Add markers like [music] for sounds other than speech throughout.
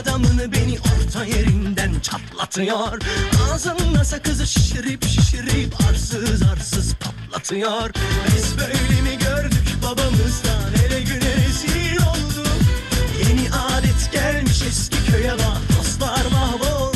Adamını beni orta yerinden çatlatıyor. Ağzına sakızı şişirip şişirip arsız arsız patlatıyor Biz böyle mi gördük? Babamızdan ele güne rezil olduk. Yeni adet gelmiş eski köye bak. Dostlar mahvoldu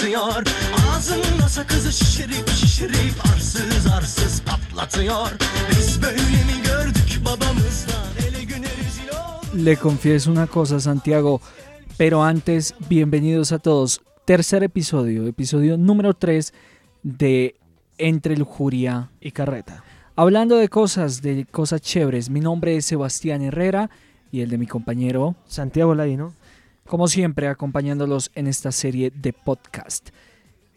çatlatıyor Ağzına sakızı şişirip şişirip arsız arsız patlatıyor Biz böyle mi gördük babamızdan ele güne rezil olduk Le confieso una cosa, Santiago, pero antes, bienvenidos a todos. Tercer episodio, episodio número 3 de Entre Lujuria y carreta. Hablando de cosas, de cosas chéveres, mi nombre es Sebastián Herrera y el de mi compañero, Santiago Ladino. Como siempre, acompañándolos en esta serie de podcast.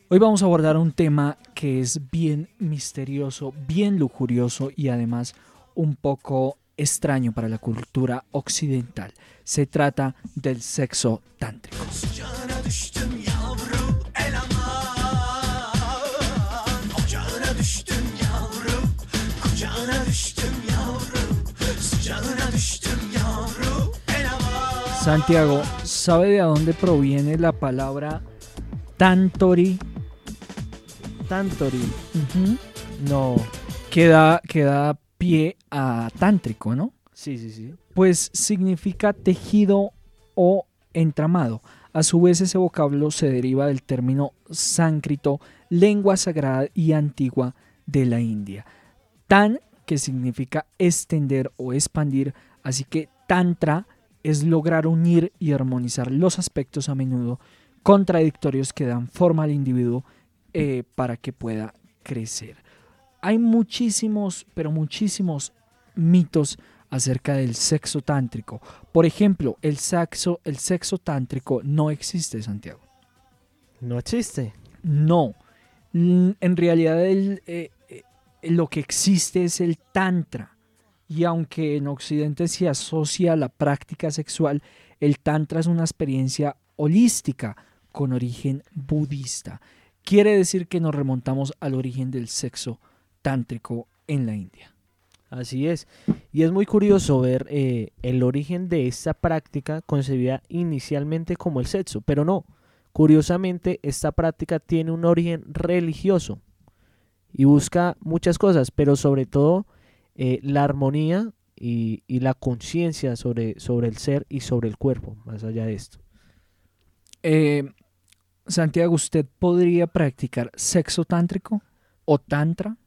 Hoy vamos a abordar un tema que es bien misterioso, bien lujurioso y además un poco extraño para la cultura occidental. Se trata del sexo tántrico. Santiago, ¿sabe de dónde proviene la palabra tantori? Tantori. No. Que da, que da pie a tántrico, ¿no? Sí, sí, sí. Pues significa tejido o entramado. A su vez ese vocablo se deriva del término sánscrito, lengua sagrada y antigua de la India. Tan, que significa extender o expandir, así que tantra es lograr unir y armonizar los aspectos a menudo contradictorios que dan forma al individuo eh, para que pueda crecer. Hay muchísimos, pero muchísimos mitos acerca del sexo tántrico. Por ejemplo, el sexo, el sexo tántrico no existe, Santiago. No existe. No. En realidad el, eh, eh, lo que existe es el tantra. Y aunque en Occidente se asocia a la práctica sexual, el tantra es una experiencia holística con origen budista. Quiere decir que nos remontamos al origen del sexo tántrico en la India. Así es. Y es muy curioso ver eh, el origen de esta práctica concebida inicialmente como el sexo, pero no. Curiosamente, esta práctica tiene un origen religioso y busca muchas cosas, pero sobre todo eh, la armonía y, y la conciencia sobre, sobre el ser y sobre el cuerpo, más allá de esto. Eh, Santiago, ¿usted podría practicar sexo tántrico o tantra?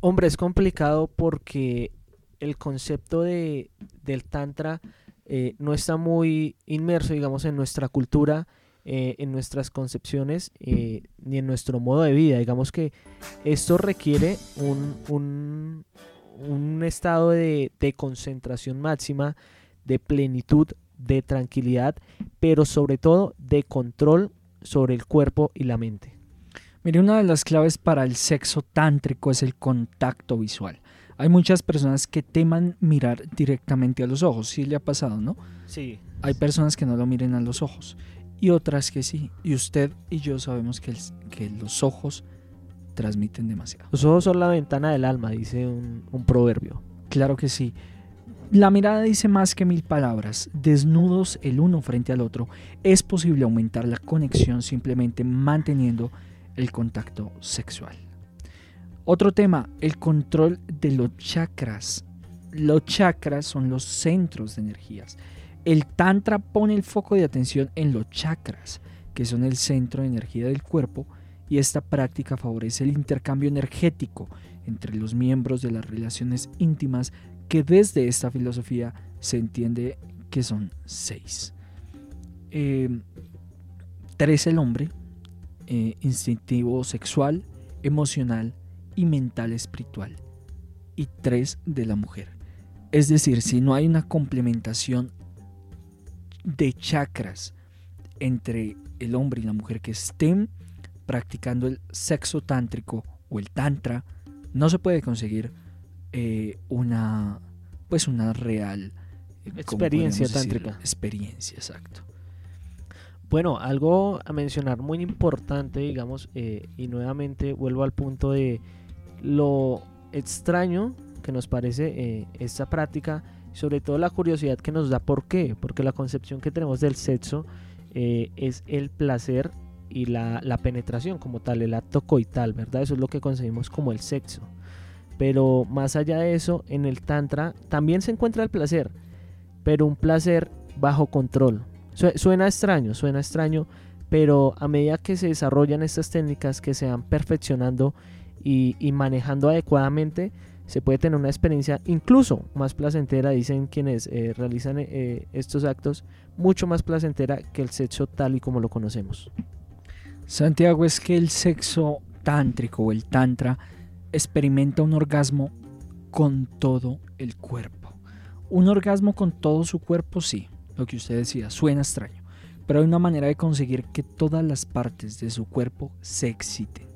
Hombre, es complicado porque el concepto de, del tantra eh, no está muy inmerso, digamos, en nuestra cultura, eh, en nuestras concepciones, eh, ni en nuestro modo de vida. Digamos que esto requiere un, un- un estado de, de concentración máxima, de plenitud, de tranquilidad, pero sobre todo de control sobre el cuerpo y la mente. Mire, una de las claves para el sexo tántrico es el contacto visual. Hay muchas personas que teman mirar directamente a los ojos, sí le ha pasado, ¿no? Sí. Hay personas que no lo miren a los ojos y otras que sí. Y usted y yo sabemos que, el- que los ojos transmiten demasiado. Los ojos son la ventana del alma, dice un, un proverbio. Claro que sí. La mirada dice más que mil palabras. Desnudos el uno frente al otro, es posible aumentar la conexión simplemente manteniendo el contacto sexual. Otro tema, el control de los chakras. Los chakras son los centros de energías. El Tantra pone el foco de atención en los chakras, que son el centro de energía del cuerpo, y esta práctica favorece el intercambio energético entre los miembros de las relaciones íntimas, que desde esta filosofía se entiende que son seis. Eh, tres el hombre, eh, instintivo sexual, emocional y mental espiritual. Y tres de la mujer. Es decir, si no hay una complementación de chakras entre el hombre y la mujer que estén practicando el sexo tántrico o el tantra, no se puede conseguir eh, una pues una real eh, experiencia tántrica. Experiencia, exacto. Bueno, algo a mencionar muy importante, digamos, eh, y nuevamente vuelvo al punto de lo extraño que nos parece esta práctica, sobre todo la curiosidad que nos da por qué, porque la concepción que tenemos del sexo es el placer y la, la, penetración como tal, el acto coital, ¿verdad? Eso es lo que concebimos como el sexo. Pero más allá de eso, en el Tantra también se encuentra el placer, pero un placer bajo control. Suena extraño, suena extraño, pero a medida que se desarrollan estas técnicas, que se van perfeccionando y, manejando adecuadamente, se puede tener una experiencia incluso más placentera, dicen quienes eh, realizan eh, estos actos, mucho más placentera que el sexo tal y como lo conocemos. Santiago, es que el sexo tántrico o el tantra experimenta un orgasmo con todo el cuerpo. Un orgasmo con todo su cuerpo, sí, lo que usted decía, suena extraño, pero hay una manera de conseguir que todas las partes de su cuerpo se exciten.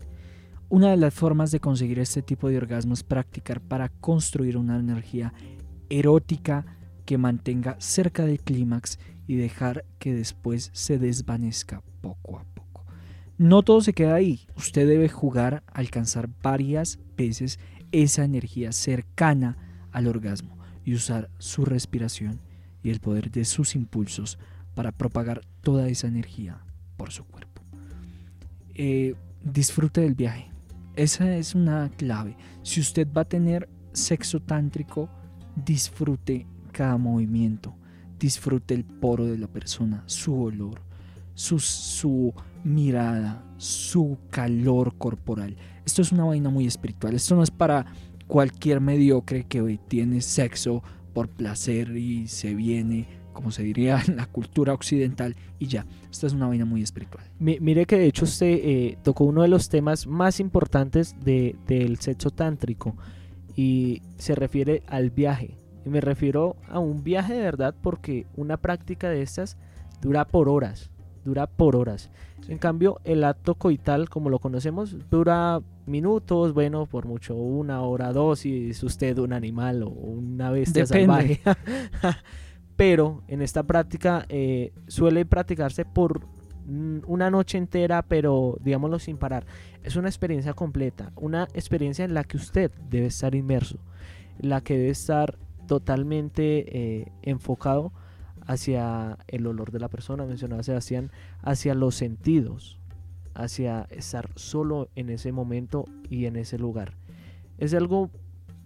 Una de las formas de conseguir este tipo de orgasmo es practicar para construir una energía erótica que mantenga cerca del clímax y dejar que después se desvanezca poco a poco. No todo se queda ahí, usted debe jugar a alcanzar varias veces esa energía cercana al orgasmo y usar su respiración y el poder de sus impulsos para propagar toda esa energía por su cuerpo. Eh, disfrute del viaje. Esa es una clave. Si usted va a tener sexo tántrico, disfrute cada movimiento. Disfrute el poro de la persona, su olor, su, mirada, su calor corporal. Esto es una vaina muy espiritual. Esto no es para cualquier mediocre que hoy tiene sexo por placer y se viene, como se diría [laughs] en la cultura occidental, y ya. Esta es una vaina muy espiritual. mire que de hecho usted eh, tocó uno de los temas más importantes del sexo tántrico y se refiere al viaje. Y me refiero a un viaje de verdad porque una práctica de estas dura por horas dura por horas. En cambio, el acto coital, como lo conocemos, dura minutos, bueno, por mucho una hora, dos, si es usted un animal o una bestia salvaje. [laughs] Pero en esta práctica eh, suele practicarse por una noche entera, pero digámoslo sin parar. Es una experiencia completa, una experiencia en la que usted debe estar inmerso, la que debe estar totalmente eh, enfocado hacia el olor de la persona, mencionaba Sebastián, hacia los sentidos, hacia estar solo en ese momento y en ese lugar. Es algo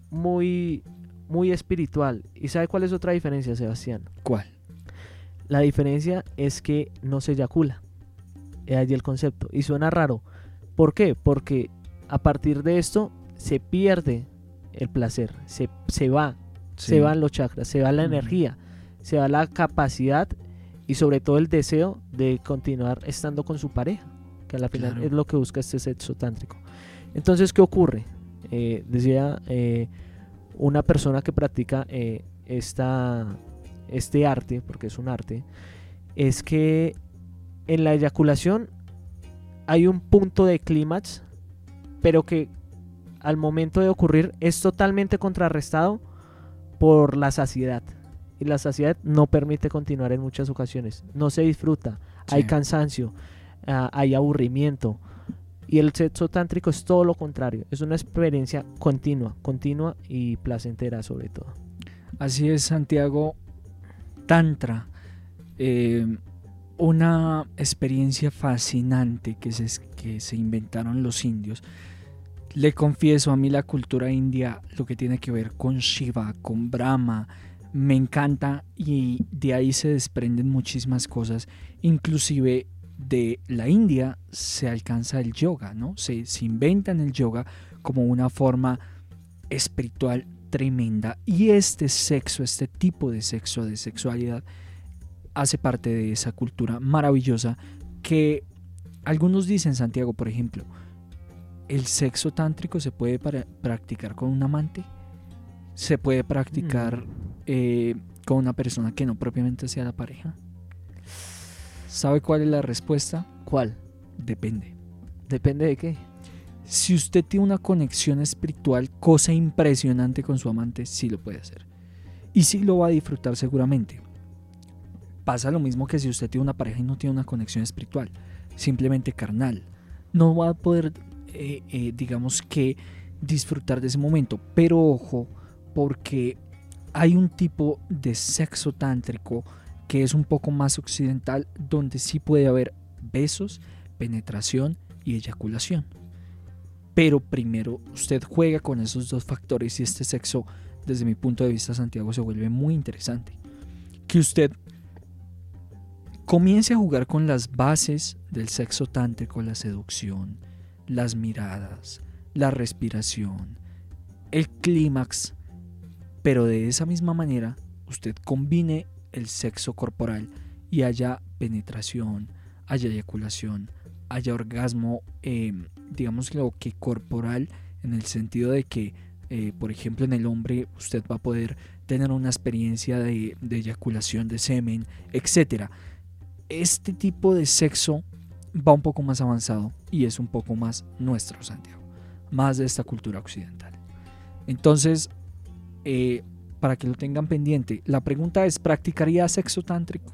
muy, muy espiritual. ¿Y sabe cuál es otra diferencia, Sebastián? ¿Cuál? La diferencia es que no se eyacula. Es allí el concepto. Y suena raro. ¿Por qué? Porque a partir de esto se pierde el placer, se, se va, se van los chakras, se va la energía se da la capacidad y sobre todo el deseo de continuar estando con su pareja, que a la final es lo que busca este sexo tántrico. Entonces, ¿qué ocurre? Eh, decía eh, una persona que practica eh, esta, este arte, porque es un arte, es que en la eyaculación hay un punto de clímax, pero que al momento de ocurrir es totalmente contrarrestado por la saciedad y la saciedad no permite continuar en muchas ocasiones. No se disfruta, hay cansancio, ah, hay aburrimiento. Y el sexo tántrico es todo lo contrario, es una experiencia continua, continua y placentera sobre todo. Así es, Santiago. Tantra, eh, una experiencia fascinante que se, que se inventaron los indios. Le confieso, a mí la cultura india, lo que tiene que ver con Shiva, con Brahma, me encanta y de ahí se desprenden muchísimas cosas, inclusive de la India se alcanza el yoga, ¿no? Se, se inventan el yoga como una forma espiritual tremenda y este sexo, este tipo de sexo, de sexualidad, hace parte de esa cultura maravillosa que algunos dicen, Santiago, por ejemplo, ¿el sexo tántrico se puede practicar con un amante? ¿Se puede practicar. Eh, con una persona que no propiamente sea la pareja? ¿Sabe cuál es la respuesta? ¿Cuál? Depende. ¿Depende de qué? Si usted tiene una conexión espiritual, cosa impresionante con su amante, sí lo puede hacer. Y sí lo va a disfrutar seguramente. Pasa lo mismo que si usted tiene una pareja y no tiene una conexión espiritual, simplemente carnal. No va a poder, eh, eh, digamos que, disfrutar de ese momento. Pero ojo, porque hay un tipo de sexo tántrico que es un poco más occidental, donde sí puede haber besos, penetración y eyaculación. Pero primero usted juega con esos dos factores y este sexo, desde mi punto de vista, Santiago, se vuelve muy interesante. Que usted comience a jugar con las bases del sexo tántrico, la seducción, las miradas, la respiración, el clímax, pero de esa misma manera usted combine el sexo corporal y haya penetración, haya eyaculación, haya orgasmo, eh, digamos lo que corporal, en el sentido de que, eh, por ejemplo, en el hombre usted va a poder tener una experiencia de, de eyaculación de semen, etc. Este tipo de sexo va un poco más avanzado y es un poco más nuestro, Santiago, más de esta cultura occidental. Entonces, eh, para que lo tengan pendiente. La pregunta es, ¿practicaría sexo tántrico?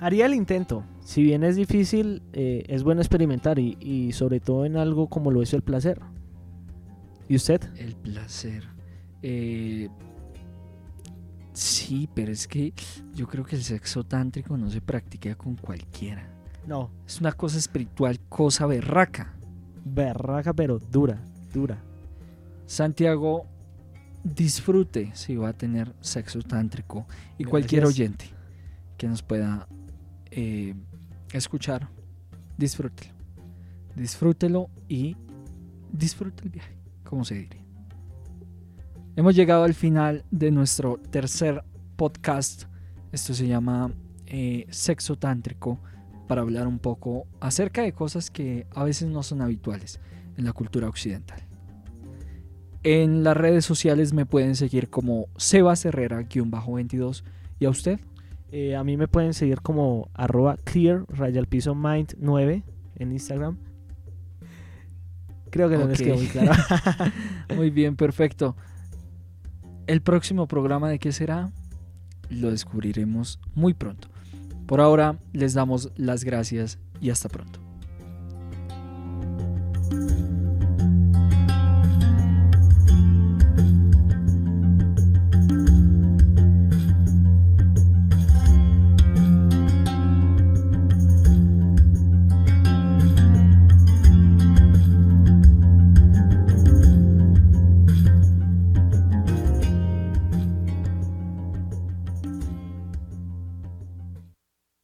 Haría el intento. Si bien es difícil, eh, es bueno experimentar y, sobre todo en algo como lo es el placer. ¿Y usted? El placer. Eh, sí, pero es que yo creo que el sexo tántrico no se practica con cualquiera. No. Es una cosa espiritual, cosa berraca. Berraca, pero dura, dura. Santiago, disfrute si va a tener sexo tántrico y cualquier oyente que nos pueda eh, escuchar, disfrútelo. Disfrútelo y disfrute el viaje, como se diría. Hemos llegado al final de nuestro tercer podcast. Esto se llama eh, Sexo Tántrico para hablar un poco acerca de cosas que a veces no son habituales en la cultura occidental. En las redes sociales me pueden seguir como Sebas Herrera-22. ¿Y a usted? Eh, a mí me pueden seguir como arroba clear piso mind 9 en Instagram. Creo que no les quedó muy claro. [laughs] [laughs] muy bien, perfecto. El próximo programa de qué será lo descubriremos muy pronto. Por ahora les damos las gracias y hasta pronto.